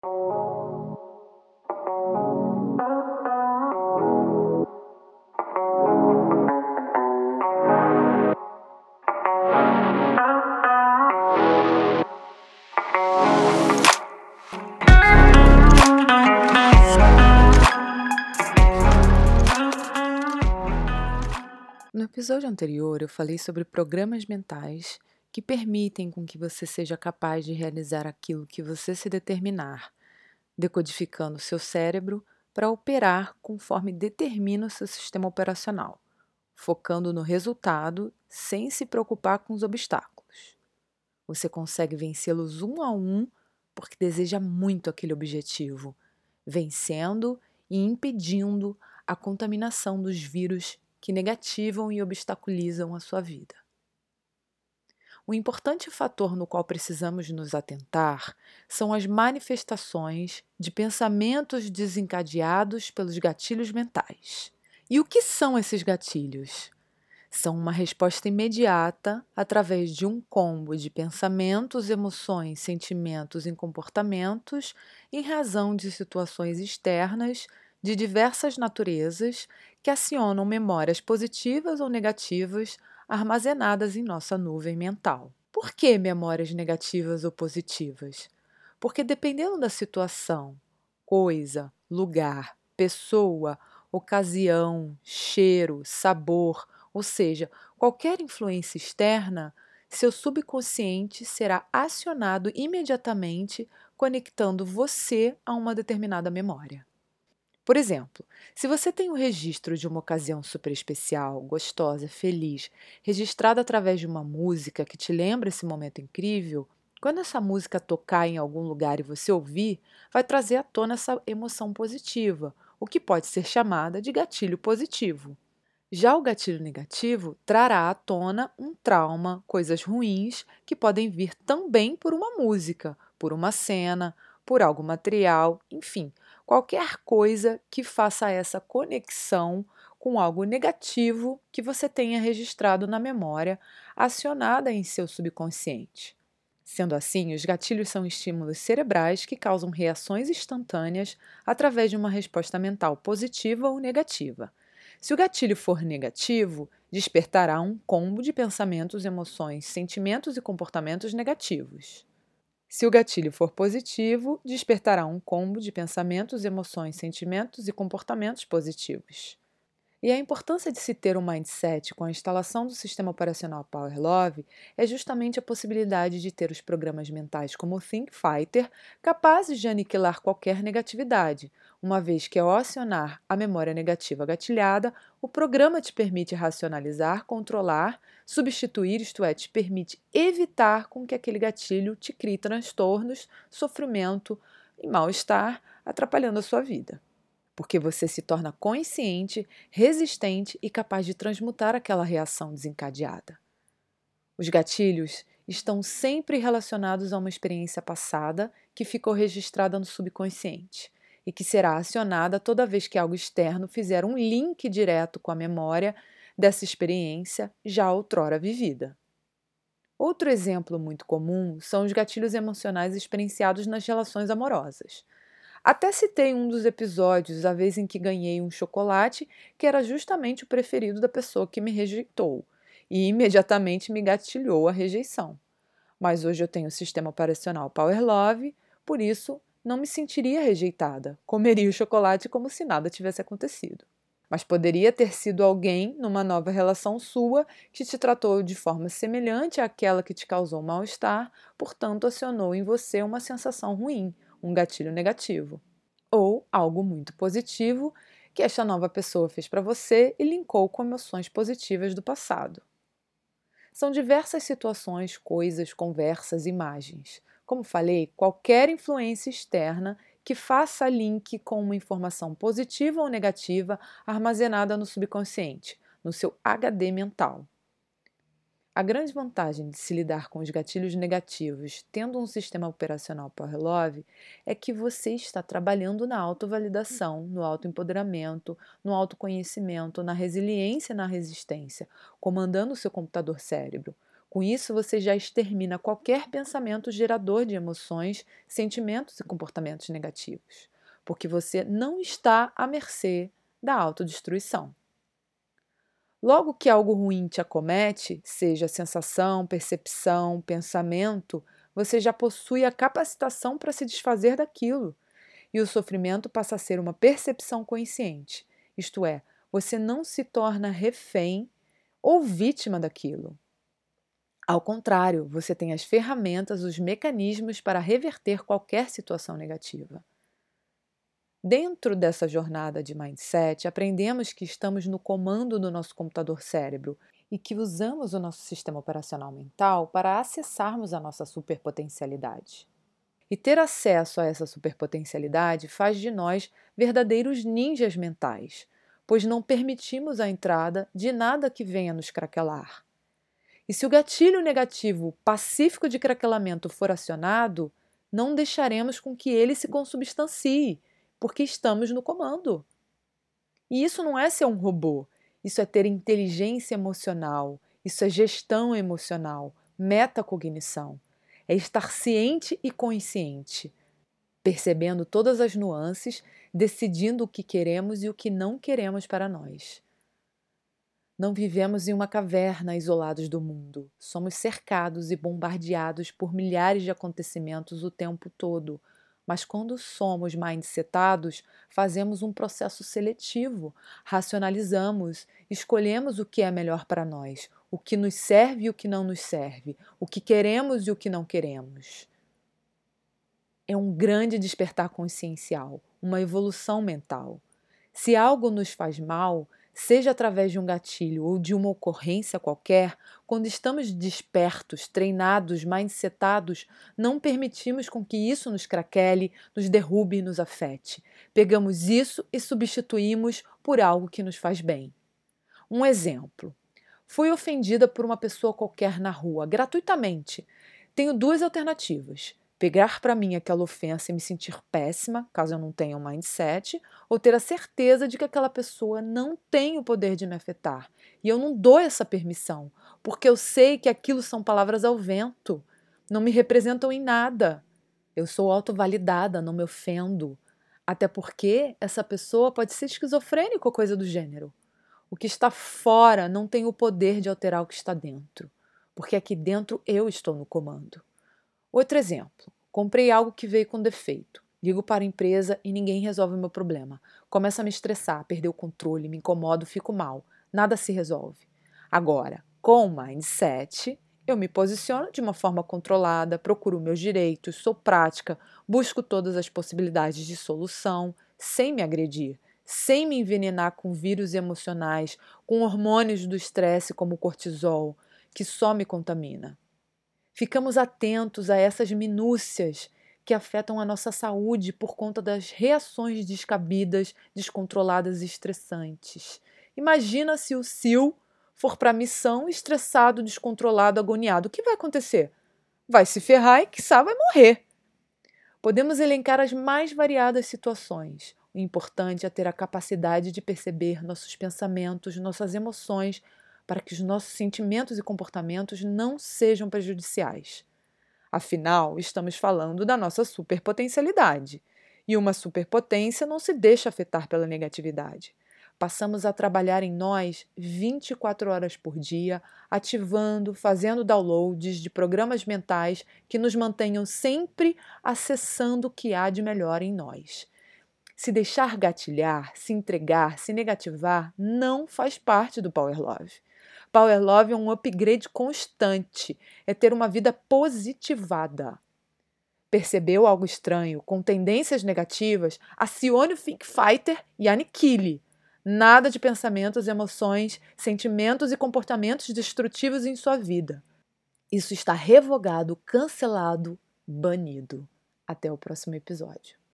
No episódio anterior, eu falei sobre programas mentais que permitem com que você seja capaz de realizar aquilo que você se determinar, decodificando seu cérebro para operar conforme determina o seu sistema operacional, focando no resultado sem se preocupar com os obstáculos. Você consegue vencê-los um a um porque deseja muito aquele objetivo, vencendo e impedindo a contaminação dos vírus que negativam e obstaculizam a sua vida. O importante fator no qual precisamos nos atentar são as manifestações de pensamentos desencadeados pelos gatilhos mentais. E o que são esses gatilhos? São uma resposta imediata através de um combo de pensamentos, emoções, sentimentos e comportamentos em razão de situações externas de diversas naturezas que acionam memórias positivas ou negativas armazenadas em nossa nuvem mental. Por que memórias negativas ou positivas? Porque dependendo da situação, coisa, lugar, pessoa, ocasião, cheiro, sabor, ou seja, qualquer influência externa, seu subconsciente será acionado imediatamente, conectando você a uma determinada memória. Por exemplo, se você tem o um registro de uma ocasião super especial, gostosa, feliz, registrada através de uma música que te lembra esse momento incrível, quando essa música tocar em algum lugar e você ouvir, vai trazer à tona essa emoção positiva, o que pode ser chamada de gatilho positivo. Já o gatilho negativo trará à tona um trauma, coisas ruins que podem vir também por uma música, por uma cena, por algo material, enfim, qualquer coisa que faça essa conexão com algo negativo que você tenha registrado na memória, acionada em seu subconsciente. Sendo assim, os gatilhos são estímulos cerebrais que causam reações instantâneas através de uma resposta mental positiva ou negativa. Se o gatilho for negativo, despertará um combo de pensamentos, emoções, sentimentos e comportamentos negativos. Se o gatilho for positivo, despertará um combo de pensamentos, emoções, sentimentos e comportamentos positivos. E a importância de se ter um mindset com a instalação do sistema operacional Power Love é justamente a possibilidade de ter os programas mentais como o Think Fighter capazes de aniquilar qualquer negatividade, uma vez que ao acionar a memória negativa gatilhada, o programa te permite racionalizar, controlar, substituir, isto é, te permite evitar com que aquele gatilho te crie transtornos, sofrimento e mal-estar, atrapalhando a sua vida porque você se torna consciente, resistente e capaz de transmutar aquela reação desencadeada. Os gatilhos estão sempre relacionados a uma experiência passada que ficou registrada no subconsciente e que será acionada toda vez que algo externo fizer um link direto com a memória dessa experiência já outrora vivida. Outro exemplo muito comum são os gatilhos emocionais experienciados nas relações amorosas. Até citei um dos episódios, a vez em que ganhei um chocolate que era justamente o preferido da pessoa que me rejeitou, e imediatamente me gatilhou a rejeição. Mas hoje eu tenho o sistema operacional Power Love, por isso não me sentiria rejeitada, comeria o chocolate como se nada tivesse acontecido. Mas poderia ter sido alguém numa nova relação sua que te tratou de forma semelhante àquela que te causou mal-estar, portanto acionou em você uma sensação ruim, um gatilho negativo, ou algo muito positivo que esta nova pessoa fez para você e linkou com emoções positivas do passado. São diversas situações, coisas, conversas, imagens. Como falei, qualquer influência externa que faça link com uma informação positiva ou negativa armazenada no subconsciente, no seu HD mental. A grande vantagem de se lidar com os gatilhos negativos tendo um sistema operacional Power Love é que você está trabalhando na autovalidação, no autoempoderamento, no autoconhecimento, na resiliência e na resistência, comandando o seu computador cérebro, Com isso, você já extermina qualquer pensamento gerador de emoções, sentimentos e comportamentos negativos, porque você não está à mercê da autodestruição. Logo que algo ruim te acomete, seja sensação, percepção, pensamento, você já possui a capacitação para se desfazer daquilo. E o sofrimento passa a ser uma percepção consciente, isto é, você não se torna refém ou vítima daquilo. Ao contrário, você tem as ferramentas, os mecanismos para reverter qualquer situação negativa. Dentro dessa jornada de mindset, aprendemos que estamos no comando do nosso computador cérebro e que usamos o nosso sistema operacional mental para acessarmos a nossa superpotencialidade. E ter acesso a essa superpotencialidade faz de nós verdadeiros ninjas mentais, pois não permitimos a entrada de nada que venha nos craquelar. E se o gatilho negativo pacífico de craquelamento for acionado, não deixaremos com que ele se consubstancie porque estamos no comando. E isso não é ser um robô, isso é ter inteligência emocional, isso é gestão emocional, metacognição. É estar ciente e consciente, percebendo todas as nuances, decidindo o que queremos e o que não queremos para nós. Não vivemos em uma caverna isolados do mundo. Somos cercados e bombardeados por milhares de acontecimentos o tempo todo mas quando somos mindsetados, fazemos um processo seletivo, racionalizamos, escolhemos o que é melhor para nós, o que nos serve e o que não nos serve, o que queremos e o que não queremos. É um grande despertar consciencial, uma evolução mental. Se algo nos faz mal, seja através de um gatilho ou de uma ocorrência qualquer, quando estamos despertos, treinados, mindsetados, não permitimos com que isso nos craquele, nos derrube e nos afete. Pegamos isso e substituímos por algo que nos faz bem. Um exemplo. Fui ofendida por uma pessoa qualquer na rua, gratuitamente. Tenho duas alternativas pegar para mim aquela ofensa e me sentir péssima, caso eu não tenha um mindset, ou ter a certeza de que aquela pessoa não tem o poder de me afetar. E eu não dou essa permissão, porque eu sei que aquilo são palavras ao vento, não me representam em nada. Eu sou autovalidada, não me ofendo. Até porque essa pessoa pode ser esquizofrênica ou coisa do gênero. O que está fora não tem o poder de alterar o que está dentro, porque aqui dentro eu estou no comando. Outro exemplo: comprei algo que veio com defeito. Ligo para a empresa e ninguém resolve o meu problema. Começo a me estressar, perder o controle, me incomodo, fico mal. Nada se resolve. Agora, com o mindset, eu me posiciono de uma forma controlada, procuro meus direitos, sou prática, busco todas as possibilidades de solução, sem me agredir, sem me envenenar com vírus emocionais, com hormônios do estresse como o cortisol, que só me contamina. Ficamos atentos a essas minúcias que afetam a nossa saúde por conta das reações descabidas, descontroladas e estressantes. Imagina se o Sil for para missão estressado, descontrolado, agoniado. O que vai acontecer? Vai se ferrar e, quiçá, vai morrer. Podemos elencar as mais variadas situações. O importante é ter a capacidade de perceber nossos pensamentos, nossas emoções, para que os nossos sentimentos e comportamentos não sejam prejudiciais. Afinal, estamos falando da nossa superpotencialidade. E uma superpotência não se deixa afetar pela negatividade. Passamos a trabalhar em nós 24 horas por dia, ativando, fazendo downloads de programas mentais que nos mantenham sempre acessando o que há de melhor em nós. Se deixar gatilhar, se entregar, se negativar, não faz parte do Power Love. Power Love é um upgrade constante, é ter uma vida positivada. Percebeu algo estranho, com tendências negativas? Acione o Think Fighter e aniquile. Nada de pensamentos, emoções, sentimentos e comportamentos destrutivos em sua vida. Isso está revogado, cancelado, banido. Até o próximo episódio.